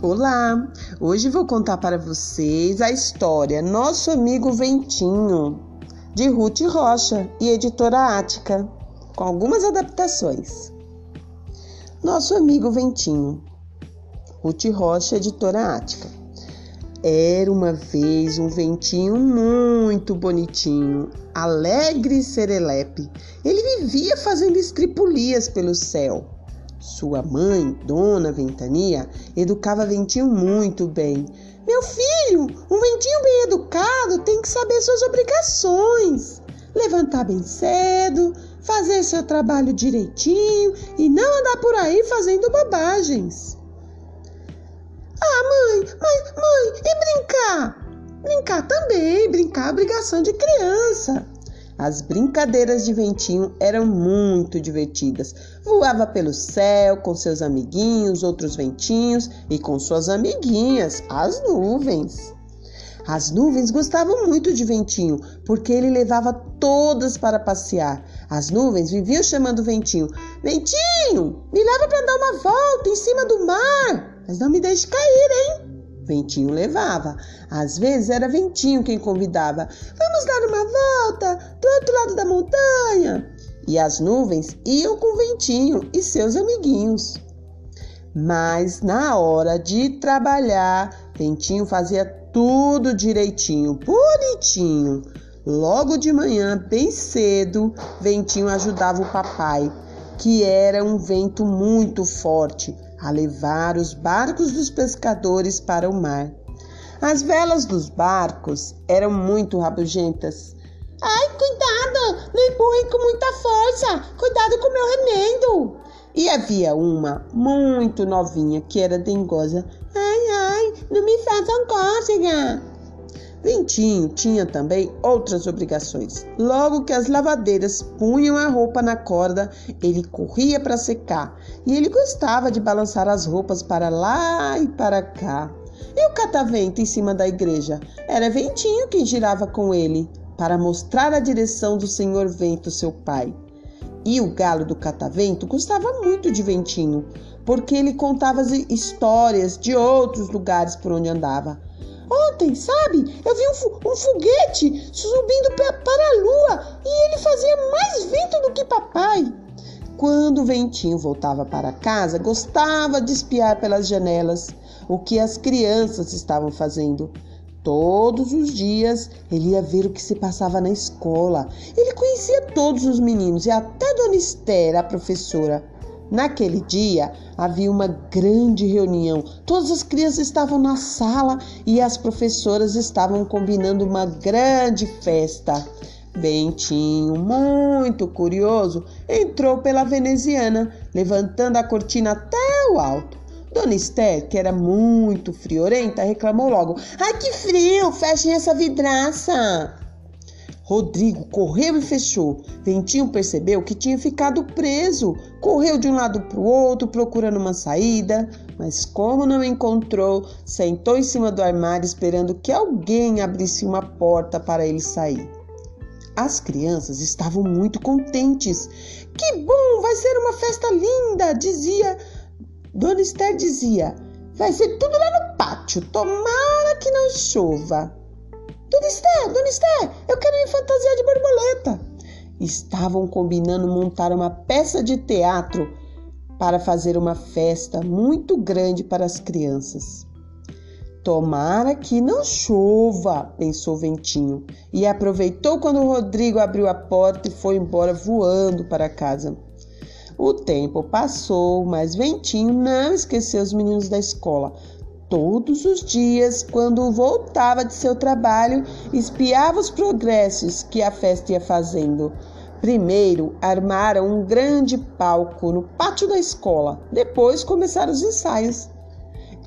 Olá! Hoje vou contar para vocês a história Nosso Amigo Ventinho, de Ruth Rocha e editora Ática, com algumas adaptações. Nosso Amigo Ventinho, Ruth Rocha, editora Ática. Era uma vez um ventinho muito bonitinho, alegre e serelepe. Ele vivia fazendo escripulias pelo céu sua mãe, Dona Ventania, educava Ventinho muito bem. Meu filho, um ventinho bem educado tem que saber suas obrigações. Levantar bem cedo, fazer seu trabalho direitinho e não andar por aí fazendo bobagens. Ah, mãe, mas mãe, e brincar? Brincar também, brincar é obrigação de criança. As brincadeiras de ventinho eram muito divertidas. Voava pelo céu com seus amiguinhos, outros ventinhos, e com suas amiguinhas, as nuvens. As nuvens gostavam muito de Ventinho, porque ele levava todas para passear. As nuvens viviam chamando Ventinho: Ventinho, me leva para dar uma volta em cima do mar, mas não me deixe cair, hein? Ventinho levava. Às vezes era Ventinho quem convidava. Vamos dar uma volta do outro lado da montanha. E as nuvens iam com Ventinho e seus amiguinhos. Mas na hora de trabalhar, Ventinho fazia tudo direitinho, bonitinho. Logo de manhã, bem cedo, Ventinho ajudava o papai, que era um vento muito forte a levar os barcos dos pescadores para o mar. As velas dos barcos eram muito rabugentas. Ai, cuidado! Não empurrem com muita força! Cuidado com meu remendo! E havia uma muito novinha que era dengosa. Ai, ai, não me façam cócega! Ventinho tinha também outras obrigações. Logo que as lavadeiras punham a roupa na corda, ele corria para secar e ele gostava de balançar as roupas para lá e para cá. E o catavento em cima da igreja? Era Ventinho quem girava com ele para mostrar a direção do Senhor Vento, seu pai. E o galo do catavento gostava muito de Ventinho, porque ele contava as histórias de outros lugares por onde andava. Ontem, sabe, eu vi um, um foguete subindo para a lua e ele fazia mais vento do que papai. Quando o ventinho voltava para casa, gostava de espiar pelas janelas o que as crianças estavam fazendo. Todos os dias ele ia ver o que se passava na escola. Ele conhecia todos os meninos e até Dona Esther, a professora. Naquele dia havia uma grande reunião. Todas as crianças estavam na sala e as professoras estavam combinando uma grande festa. Bentinho, muito curioso, entrou pela veneziana, levantando a cortina até o alto. Dona Esther, que era muito friorenta, reclamou logo: Ai, que frio! Fechem essa vidraça! Rodrigo correu e fechou. Ventinho percebeu que tinha ficado preso. Correu de um lado para o outro procurando uma saída, mas como não encontrou, sentou em cima do armário esperando que alguém abrisse uma porta para ele sair. As crianças estavam muito contentes. Que bom, vai ser uma festa linda, dizia. Dona Esther dizia: vai ser tudo lá no pátio, tomara que não chova. Dona Esther, Dona Esther, eu quero ir fantasiar de borboleta. Estavam combinando montar uma peça de teatro para fazer uma festa muito grande para as crianças. Tomara que não chova, pensou Ventinho, e aproveitou quando Rodrigo abriu a porta e foi embora voando para casa. O tempo passou, mas Ventinho não esqueceu os meninos da escola. Todos os dias, quando voltava de seu trabalho, espiava os progressos que a festa ia fazendo. Primeiro, armaram um grande palco no pátio da escola. Depois, começaram os ensaios.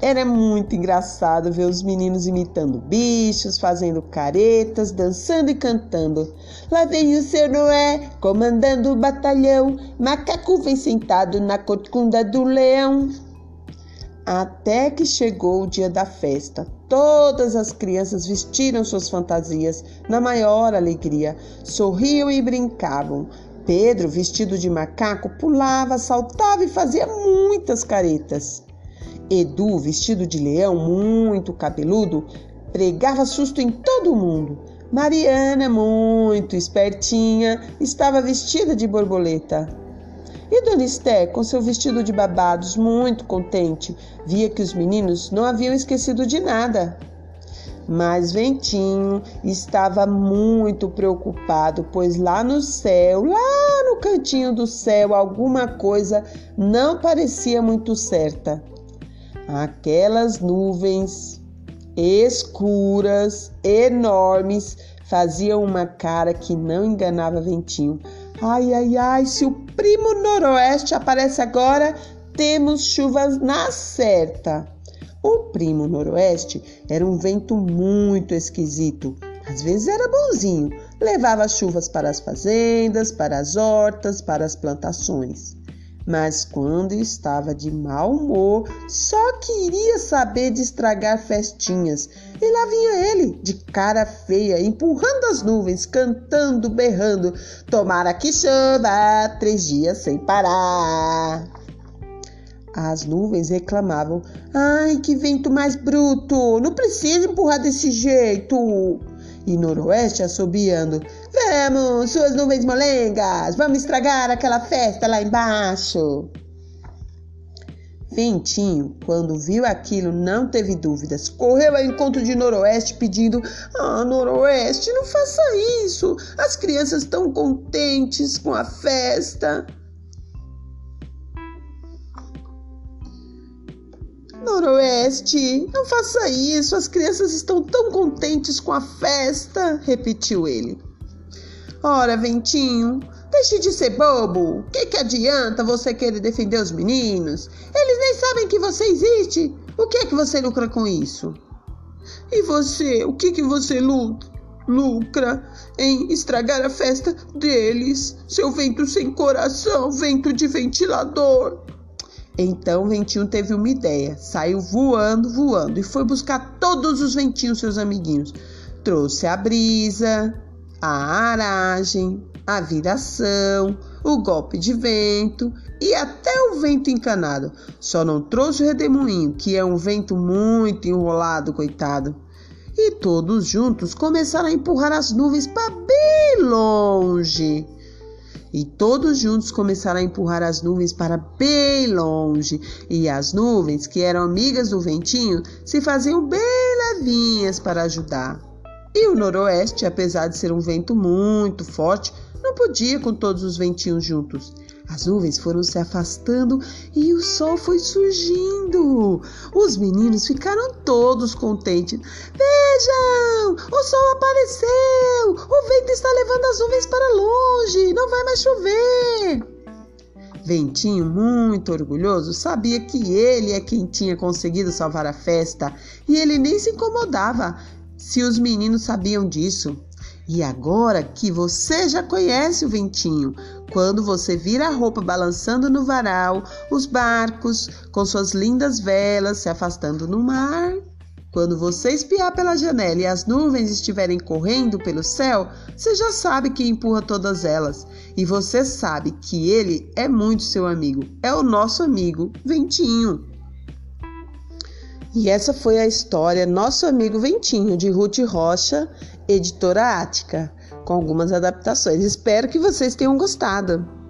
Era muito engraçado ver os meninos imitando bichos, fazendo caretas, dançando e cantando. Lá vem o seu Noé, comandando o batalhão. Macaco vem sentado na corcunda do leão. Até que chegou o dia da festa. Todas as crianças vestiram suas fantasias na maior alegria, sorriam e brincavam. Pedro, vestido de macaco, pulava, saltava e fazia muitas caretas. Edu, vestido de leão, muito cabeludo, pregava susto em todo mundo. Mariana, muito espertinha, estava vestida de borboleta. E Dona Esté, com seu vestido de babados, muito contente, via que os meninos não haviam esquecido de nada. Mas Ventinho estava muito preocupado, pois lá no céu, lá no cantinho do céu, alguma coisa não parecia muito certa. Aquelas nuvens escuras, enormes, faziam uma cara que não enganava Ventinho. Ai, ai, ai, se o primo noroeste aparece agora, temos chuvas na certa. O primo noroeste era um vento muito esquisito. Às vezes era bonzinho, levava chuvas para as fazendas, para as hortas, para as plantações. Mas quando estava de mau humor, só queria saber de estragar festinhas. E lá vinha ele, de cara feia, empurrando as nuvens, cantando, berrando: Tomara que chova três dias sem parar. As nuvens reclamavam: Ai, que vento mais bruto! Não precisa empurrar desse jeito! E Noroeste assobiando: Vamos, suas nuvens molengas! Vamos estragar aquela festa lá embaixo! Ventinho, quando viu aquilo, não teve dúvidas. Correu ao encontro de Noroeste pedindo: Ah, Noroeste, não faça isso! As crianças estão contentes com a festa. Noroeste, não faça isso, as crianças estão tão contentes com a festa, repetiu ele. Ora, Ventinho, deixe de ser bobo. O que, que adianta você querer defender os meninos? Eles nem sabem que você existe. O que é que você lucra com isso? E você, o que, que você lucra em estragar a festa deles? Seu vento sem coração, vento de ventilador. Então Ventinho teve uma ideia, saiu voando, voando e foi buscar todos os ventinhos, seus amiguinhos. Trouxe a brisa, a aragem, a viração, o golpe de vento e até o vento encanado. Só não trouxe o redemoinho, que é um vento muito enrolado, coitado. E todos juntos começaram a empurrar as nuvens para bem longe e todos juntos começaram a empurrar as nuvens para bem longe, e as nuvens, que eram amigas do ventinho, se faziam bem levinhas para ajudar. E o noroeste, apesar de ser um vento muito forte, não podia com todos os ventinhos juntos. As nuvens foram se afastando e o sol foi surgindo. Os meninos ficaram todos contentes. Vejam, o sol apareceu! O vento está levando as nuvens para longe, não vai mais chover. Ventinho, muito orgulhoso, sabia que ele é quem tinha conseguido salvar a festa e ele nem se incomodava se os meninos sabiam disso. E agora que você já conhece o ventinho, quando você vira a roupa balançando no varal, os barcos com suas lindas velas se afastando no mar, quando você espiar pela janela e as nuvens estiverem correndo pelo céu, você já sabe que empurra todas elas. E você sabe que ele é muito seu amigo. É o nosso amigo Ventinho. E essa foi a história Nosso Amigo Ventinho, de Ruth Rocha, editora Ática, com algumas adaptações. Espero que vocês tenham gostado.